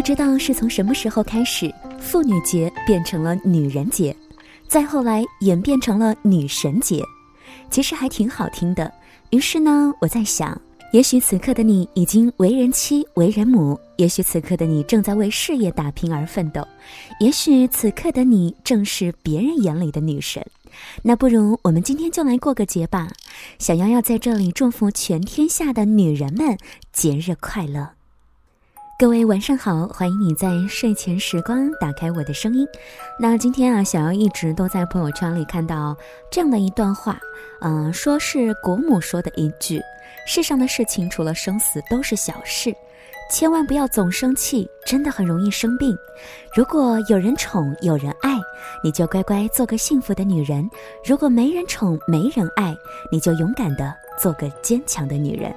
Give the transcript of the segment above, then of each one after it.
不知道是从什么时候开始，妇女节变成了女人节，再后来演变成了女神节，其实还挺好听的。于是呢，我在想，也许此刻的你已经为人妻、为人母，也许此刻的你正在为事业打拼而奋斗，也许此刻的你正是别人眼里的女神。那不如我们今天就来过个节吧！小妖要在这里祝福全天下的女人们节日快乐。各位晚上好，欢迎你在睡前时光打开我的声音。那今天啊，小妖一直都在朋友圈里看到这样的一段话，嗯，说是国母说的一句：“世上的事情除了生死都是小事。”千万不要总生气，真的很容易生病。如果有人宠，有人爱，你就乖乖做个幸福的女人；如果没人宠，没人爱，你就勇敢的做个坚强的女人。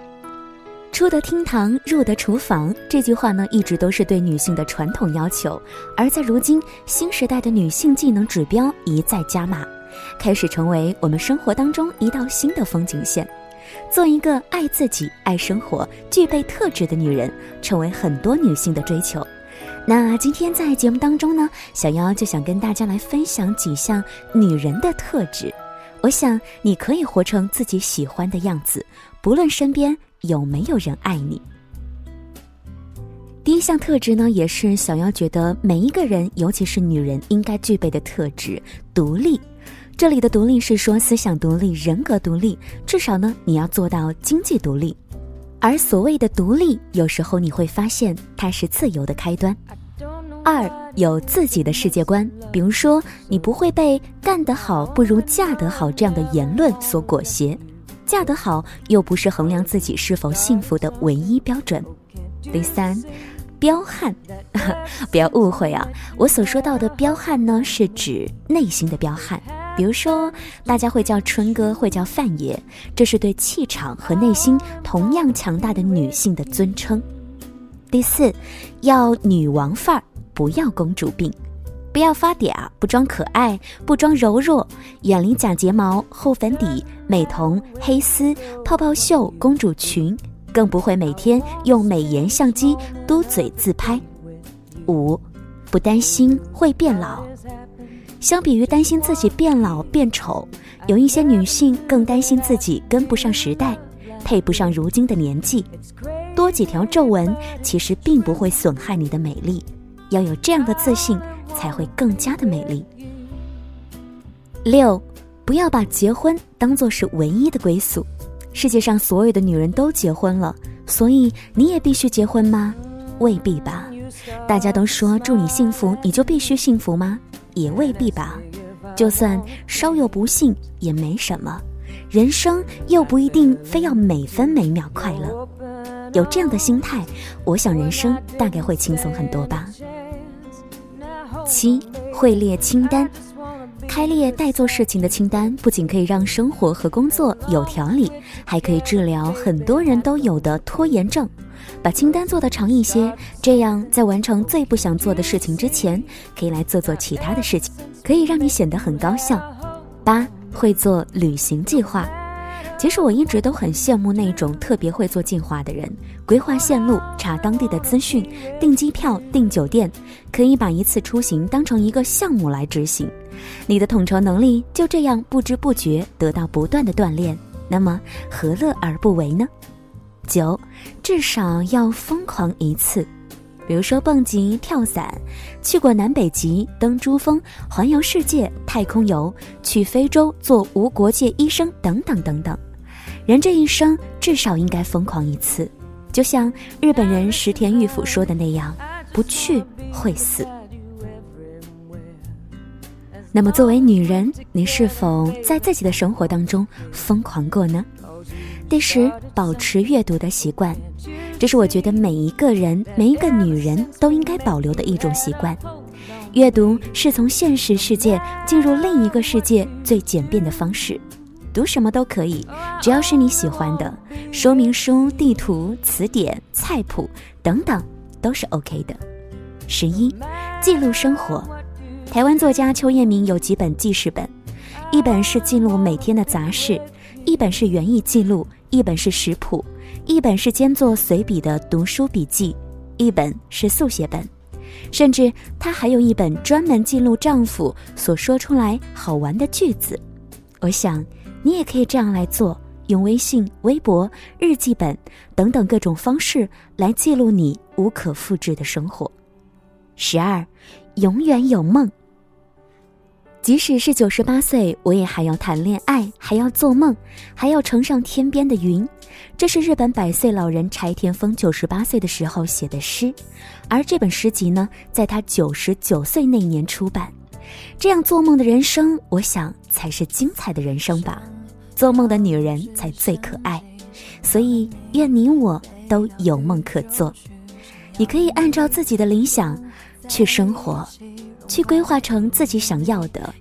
出得厅堂，入得厨房，这句话呢，一直都是对女性的传统要求。而在如今新时代的女性技能指标一再加码，开始成为我们生活当中一道新的风景线。做一个爱自己、爱生活、具备特质的女人，成为很多女性的追求。那今天在节目当中呢，小妖就想跟大家来分享几项女人的特质。我想你可以活成自己喜欢的样子，不论身边有没有人爱你。第一项特质呢，也是小妖觉得每一个人，尤其是女人应该具备的特质——独立。这里的独立是说思想独立、人格独立，至少呢你要做到经济独立。而所谓的独立，有时候你会发现它是自由的开端。二有自己的世界观，比如说你不会被“干得好不如嫁得好”这样的言论所裹挟，嫁得好又不是衡量自己是否幸福的唯一标准。第三，彪悍，不要误会啊，我所说到的彪悍呢，是指内心的彪悍。比如说，大家会叫春哥，会叫范爷，这是对气场和内心同样强大的女性的尊称。第四，要女王范儿，不要公主病，不要发嗲，不装可爱，不装柔弱，远离假睫毛、厚粉底、美瞳、黑丝、泡泡袖、公主裙，更不会每天用美颜相机嘟嘴自拍。五，不担心会变老。相比于担心自己变老变丑，有一些女性更担心自己跟不上时代，配不上如今的年纪。多几条皱纹其实并不会损害你的美丽，要有这样的自信，才会更加的美丽。六，不要把结婚当做是唯一的归宿。世界上所有的女人都结婚了，所以你也必须结婚吗？未必吧。大家都说祝你幸福，你就必须幸福吗？也未必吧，就算稍有不幸也没什么，人生又不一定非要每分每秒快乐。有这样的心态，我想人生大概会轻松很多吧。七会列清单，开列待做事情的清单，不仅可以让生活和工作有条理，还可以治疗很多人都有的拖延症。把清单做得长一些，这样在完成最不想做的事情之前，可以来做做其他的事情，可以让你显得很高效。八会做旅行计划，其实我一直都很羡慕那种特别会做计划的人，规划线路，查当地的资讯，订机票，订酒店，可以把一次出行当成一个项目来执行。你的统筹能力就这样不知不觉得到不断的锻炼，那么何乐而不为呢？九，至少要疯狂一次，比如说蹦极、跳伞，去过南北极、登珠峰、环游世界、太空游，去非洲做无国界医生等等等等。人这一生至少应该疯狂一次，就像日本人石田玉府说的那样：“不去会死。”那么，作为女人，你是否在自己的生活当中疯狂过呢？第十，保持阅读的习惯，这是我觉得每一个人、每一个女人都应该保留的一种习惯。阅读是从现实世界进入另一个世界最简便的方式。读什么都可以，只要是你喜欢的，说明书、地图、词典、菜谱等等都是 OK 的。十一，记录生活。台湾作家邱彦明有几本记事本，一本是记录每天的杂事，一本是园艺记录。一本是食谱，一本是兼做随笔的读书笔记，一本是速写本，甚至她还有一本专门记录丈夫所说出来好玩的句子。我想，你也可以这样来做，用微信、微博、日记本等等各种方式来记录你无可复制的生活。十二，永远有梦。即使是九十八岁，我也还要谈恋爱，还要做梦，还要乘上天边的云。这是日本百岁老人柴田丰九十八岁的时候写的诗，而这本诗集呢，在他九十九岁那年出版。这样做梦的人生，我想才是精彩的人生吧。做梦的女人才最可爱，所以愿你我都有梦可做。你可以按照自己的理想去生活。去规划成自己想要的、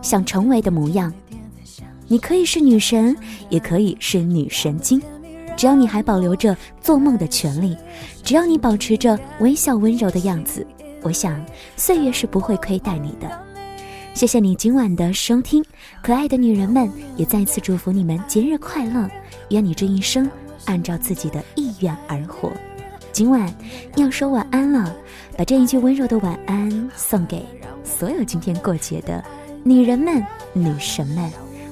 想成为的模样。你可以是女神，也可以是女神经，只要你还保留着做梦的权利，只要你保持着微笑温柔的样子，我想岁月是不会亏待你的。谢谢你今晚的收听，可爱的女人们也再次祝福你们节日快乐，愿你这一生按照自己的意愿而活。今晚要说晚安了，把这一句温柔的晚安送给所有今天过节的女人们、女神们。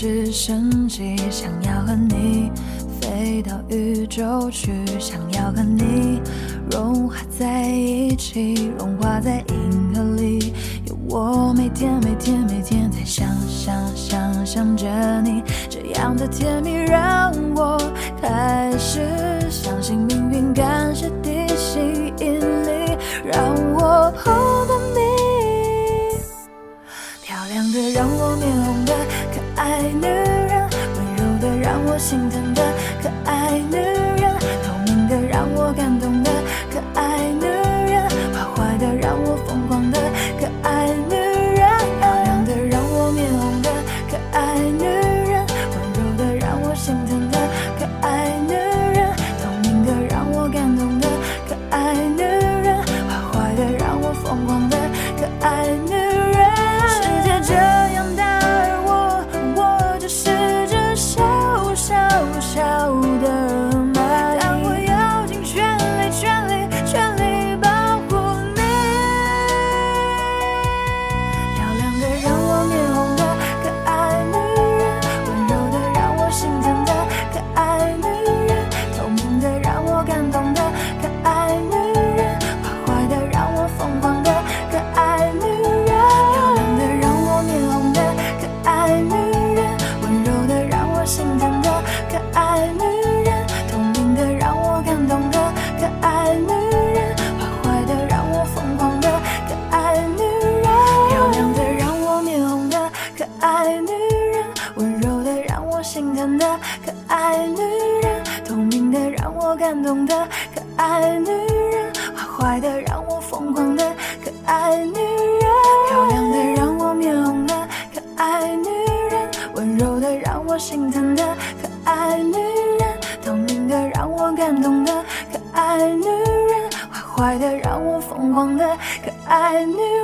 直升机想要和你飞到宇宙去，想要和你融化在一起，融化在银河里。有我每天每天每天在想想想想着你，这样的甜蜜让我开始相信命运，感谢地心引力，让我碰心疼的要的心疼的可爱女人，透明的让我感动的可爱女人，坏坏的让我疯狂的可爱女人。